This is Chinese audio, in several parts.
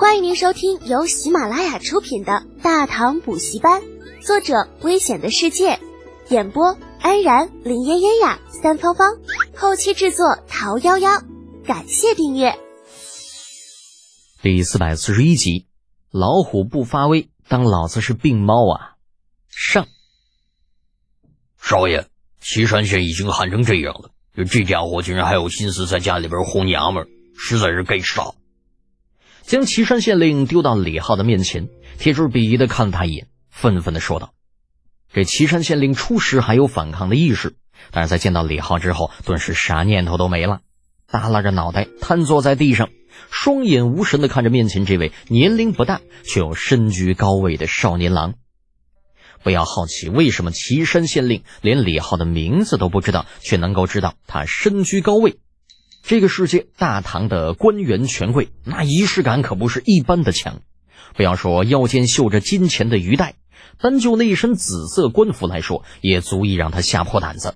欢迎您收听由喜马拉雅出品的《大唐补习班》，作者：危险的世界，演播：安然、林嫣嫣呀、三芳芳，后期制作：桃夭夭。感谢订阅。第四百四十一集：老虎不发威，当老子是病猫啊！上，少爷，岐山县已经旱成这样了，这家伙竟然还有心思在家里边哄娘们，实在是该杀！将岐山县令丢到李浩的面前，铁柱鄙夷的看了他一眼，愤愤的说道：“这岐山县令初时还有反抗的意识，但是在见到李浩之后，顿时啥念头都没了，耷拉着脑袋瘫坐在地上，双眼无神的看着面前这位年龄不大却又身居高位的少年郎。不要好奇为什么岐山县令连李浩的名字都不知道，却能够知道他身居高位。”这个世界，大唐的官员权贵，那仪式感可不是一般的强。不要说腰间绣着金钱的鱼带，单就那一身紫色官服来说，也足以让他吓破胆子。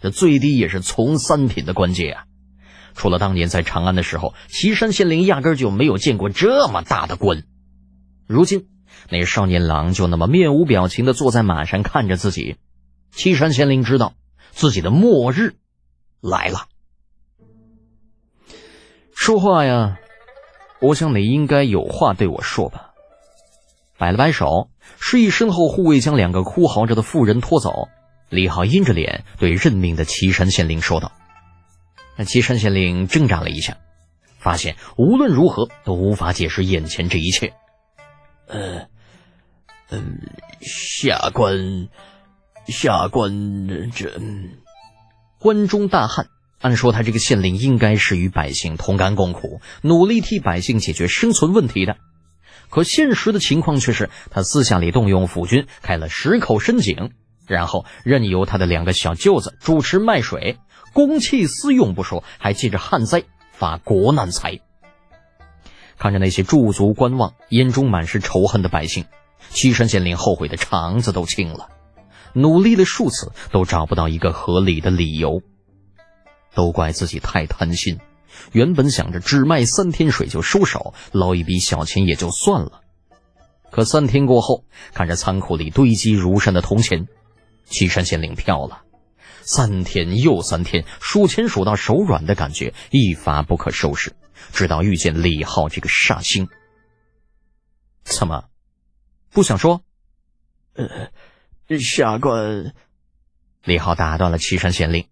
这最低也是从三品的官阶啊！除了当年在长安的时候，岐山县令压根就没有见过这么大的官。如今，那少年郎就那么面无表情的坐在马上看着自己，岐山县令知道自己的末日来了。说话呀！我想你应该有话对我说吧。摆了摆手，示意身后护卫将两个哭嚎着的妇人拖走。李浩阴着脸对任命的岐山县令说道：“那岐山县令挣扎了一下，发现无论如何都无法解释眼前这一切。呃，嗯，下官，下官这关中大汉。”按说他这个县令应该是与百姓同甘共苦，努力替百姓解决生存问题的。可现实的情况却是，他私下里动用府军开了十口深井，然后任由他的两个小舅子主持卖水，公器私用不说，还借着旱灾发国难财。看着那些驻足观望、眼中满是仇恨的百姓，岐山县令后悔的肠子都青了，努力了数次都找不到一个合理的理由。都怪自己太贪心，原本想着只卖三天水就收手，捞一笔小钱也就算了。可三天过后，看着仓库里堆积如山的铜钱，岐山县令飘了。三天又三天，数钱数到手软的感觉一发不可收拾。直到遇见李浩这个煞星，怎么不想说？呃，下官。李浩打断了岐山县令。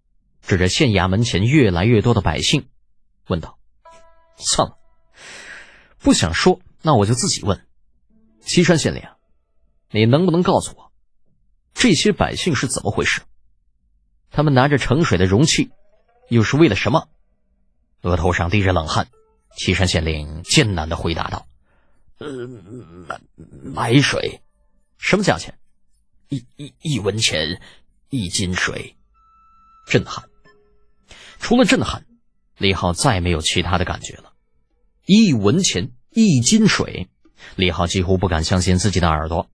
指着县衙门前越来越多的百姓，问道：“算了，不想说，那我就自己问。岐山县令，你能不能告诉我，这些百姓是怎么回事？他们拿着盛水的容器，又是为了什么？”额头上滴着冷汗，岐山县令艰难的回答道：“呃，买买水，什么价钱？一一一文钱一斤水。”震撼。除了震撼，李浩再没有其他的感觉了。一文钱一斤水，李浩几乎不敢相信自己的耳朵。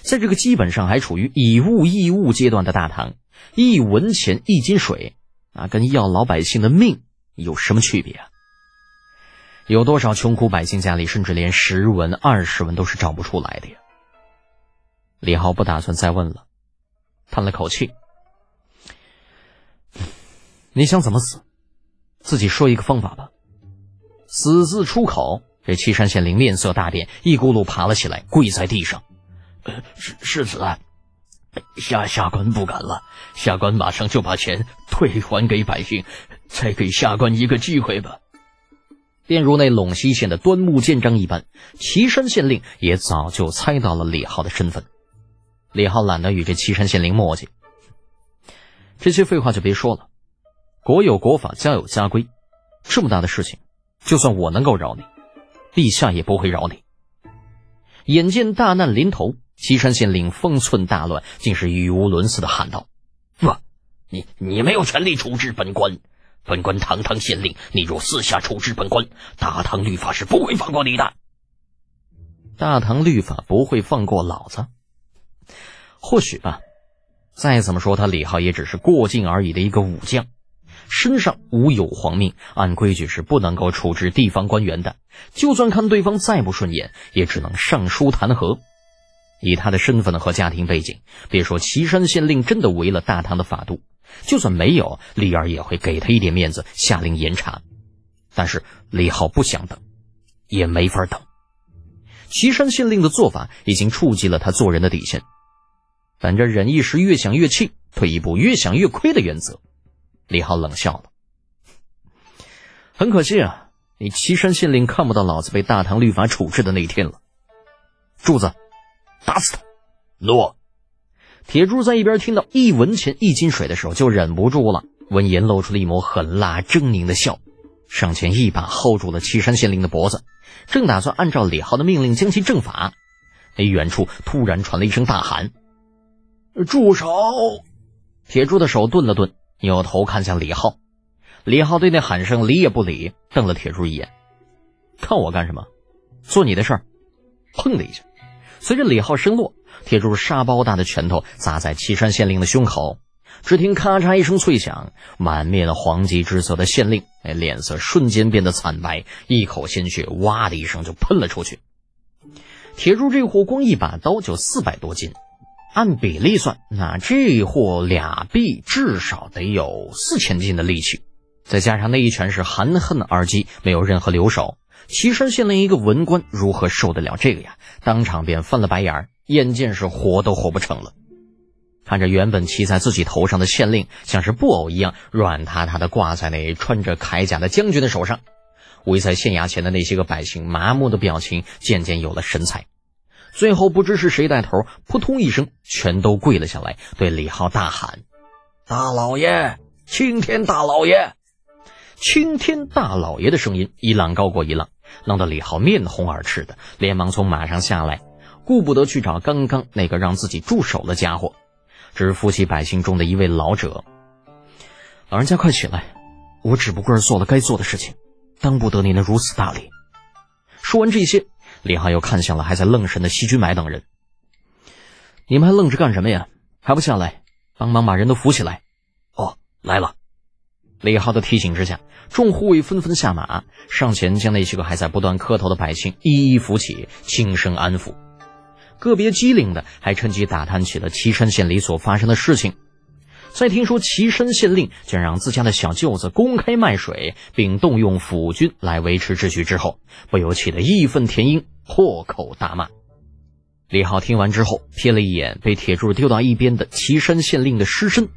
在这个基本上还处于以物易物阶段的大唐，一文钱一斤水，啊跟要老百姓的命有什么区别啊？有多少穷苦百姓家里甚至连十文、二十文都是找不出来的呀？李浩不打算再问了，叹了口气。你想怎么死？自己说一个方法吧。死字出口，这岐山县令面色大变，一咕噜爬了起来，跪在地上。是是子，下下官不敢了。下官马上就把钱退还给百姓，再给下官一个机会吧。便如那陇西县的端木建章一般，岐山县令也早就猜到了李浩的身份。李浩懒得与这岐山县令磨叽，这些废话就别说了。国有国法，家有家规，这么大的事情，就算我能够饶你，陛下也不会饶你。眼见大难临头，岐山县令方寸大乱，竟是语无伦次的喊道：“不，你你没有权利处置本官，本官堂堂县令，你若私下处置本官，大唐律法是不会放过你的。大唐律法不会放过老子？或许吧。再怎么说，他李浩也只是过境而已的一个武将。”身上无有皇命，按规矩是不能够处置地方官员的。就算看对方再不顺眼，也只能上书弹劾。以他的身份和家庭背景，别说岐山县令真的违了大唐的法度，就算没有，李儿也会给他一点面子，下令严查。但是李浩不想等，也没法等。岐山县令的做法已经触及了他做人的底线。本着忍一时越想越气，退一步越想越亏的原则，李浩冷笑了。很可惜啊，你岐山县令看不到老子被大唐律法处置的那一天了。柱子，打死他！诺。铁柱在一边听到一文钱一斤水的时候，就忍不住了。闻言露出了一抹狠辣狰狞的笑，上前一把薅住了岐山县令的脖子，正打算按照李浩的命令将其正法，那远处突然传来一声大喊。住手！铁柱的手顿了顿，扭头看向李浩。李浩对那喊声理也不理，瞪了铁柱一眼：“看我干什么？做你的事儿！”砰的一下，随着李浩身落，铁柱沙包大的拳头砸在岐山县令的胸口。只听咔嚓一声脆响，满面的黄金之色的县令，哎，脸色瞬间变得惨白，一口鲜血哇的一声就喷了出去。铁柱这货光一把刀就四百多斤。按比例算，那这货俩臂至少得有四千斤的力气，再加上那一拳是含恨而击，没有任何留手。岐山县令一个文官如何受得了这个呀？当场便翻了白眼儿，眼见是活都活不成了。看着原本骑在自己头上的县令，像是布偶一样软塌塌的挂在那穿着铠甲的将军的手上，围在县衙前的那些个百姓麻木的表情渐渐有了神采。最后不知是谁带头，扑通一声，全都跪了下来，对李浩大喊：“大老爷，青天大老爷！”青天大老爷的声音一浪高过一浪，弄得李浩面红耳赤的，连忙从马上下来，顾不得去找刚刚那个让自己住手的家伙，只是扶起百姓中的一位老者：“老人家快起来，我只不过是做了该做的事情，当不得您的如此大礼。”说完这些。李浩又看向了还在愣神的西君买等人：“你们还愣着干什么呀？还不下来，帮忙把人都扶起来！”哦，来了。李浩的提醒之下，众护卫纷纷下马，上前将那些个还在不断磕头的百姓一一扶起，轻声安抚。个别机灵的还趁机打探起了岐山县里所发生的事情。在听说岐山县令将让自家的小舅子公开卖水，并动用府军来维持秩序之后，不由气得义愤填膺，破口大骂。李浩听完之后，瞥了一眼被铁柱丢到一边的岐山县令的尸身，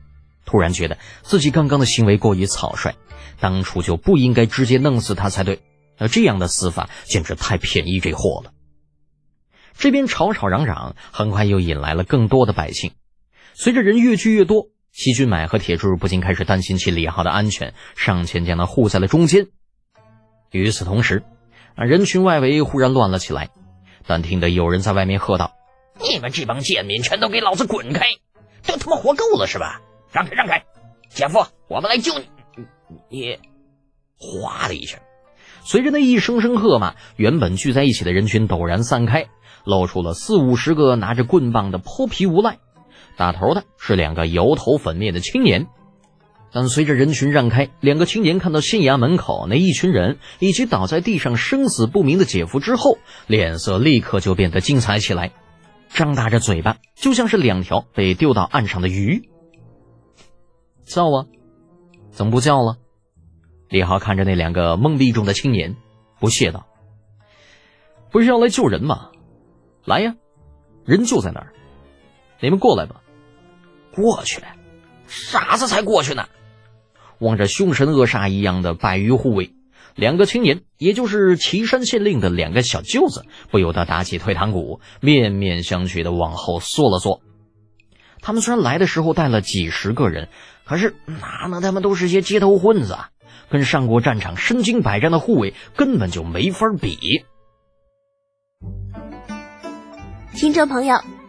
突然觉得自己刚刚的行为过于草率，当初就不应该直接弄死他才对。而这样的死法简直太便宜这货了。这边吵吵嚷嚷，很快又引来了更多的百姓。随着人越聚越多。西君买和铁柱不禁开始担心起李浩的安全，上前将他护在了中间。与此同时，啊，人群外围忽然乱了起来，但听得有人在外面喝道：“你们这帮贱民，全都给老子滚开！都他妈活够了是吧？让开，让开！姐夫，我们来救你！你……哗的一声，随着那一声声喝骂，原本聚在一起的人群陡然散开，露出了四五十个拿着棍棒的泼皮无赖。打头的是两个油头粉面的青年，但随着人群让开，两个青年看到县衙门口那一群人以及倒在地上生死不明的姐夫之后，脸色立刻就变得精彩起来，张大着嘴巴，就像是两条被丢到岸上的鱼。叫啊，怎么不叫了？李浩看着那两个懵逼中的青年，不屑道：“不是要来救人吗？来呀，人就在那儿，你们过来吧。”过去，傻子才过去呢！望着凶神恶煞一样的百余护卫，两个青年，也就是岐山县令的两个小舅子，不由得打起退堂鼓，面面相觑的往后缩了缩。他们虽然来的时候带了几十个人，可是哪能他们都是些街头混子，啊跟上过战场、身经百战的护卫根本就没法比。听众朋友。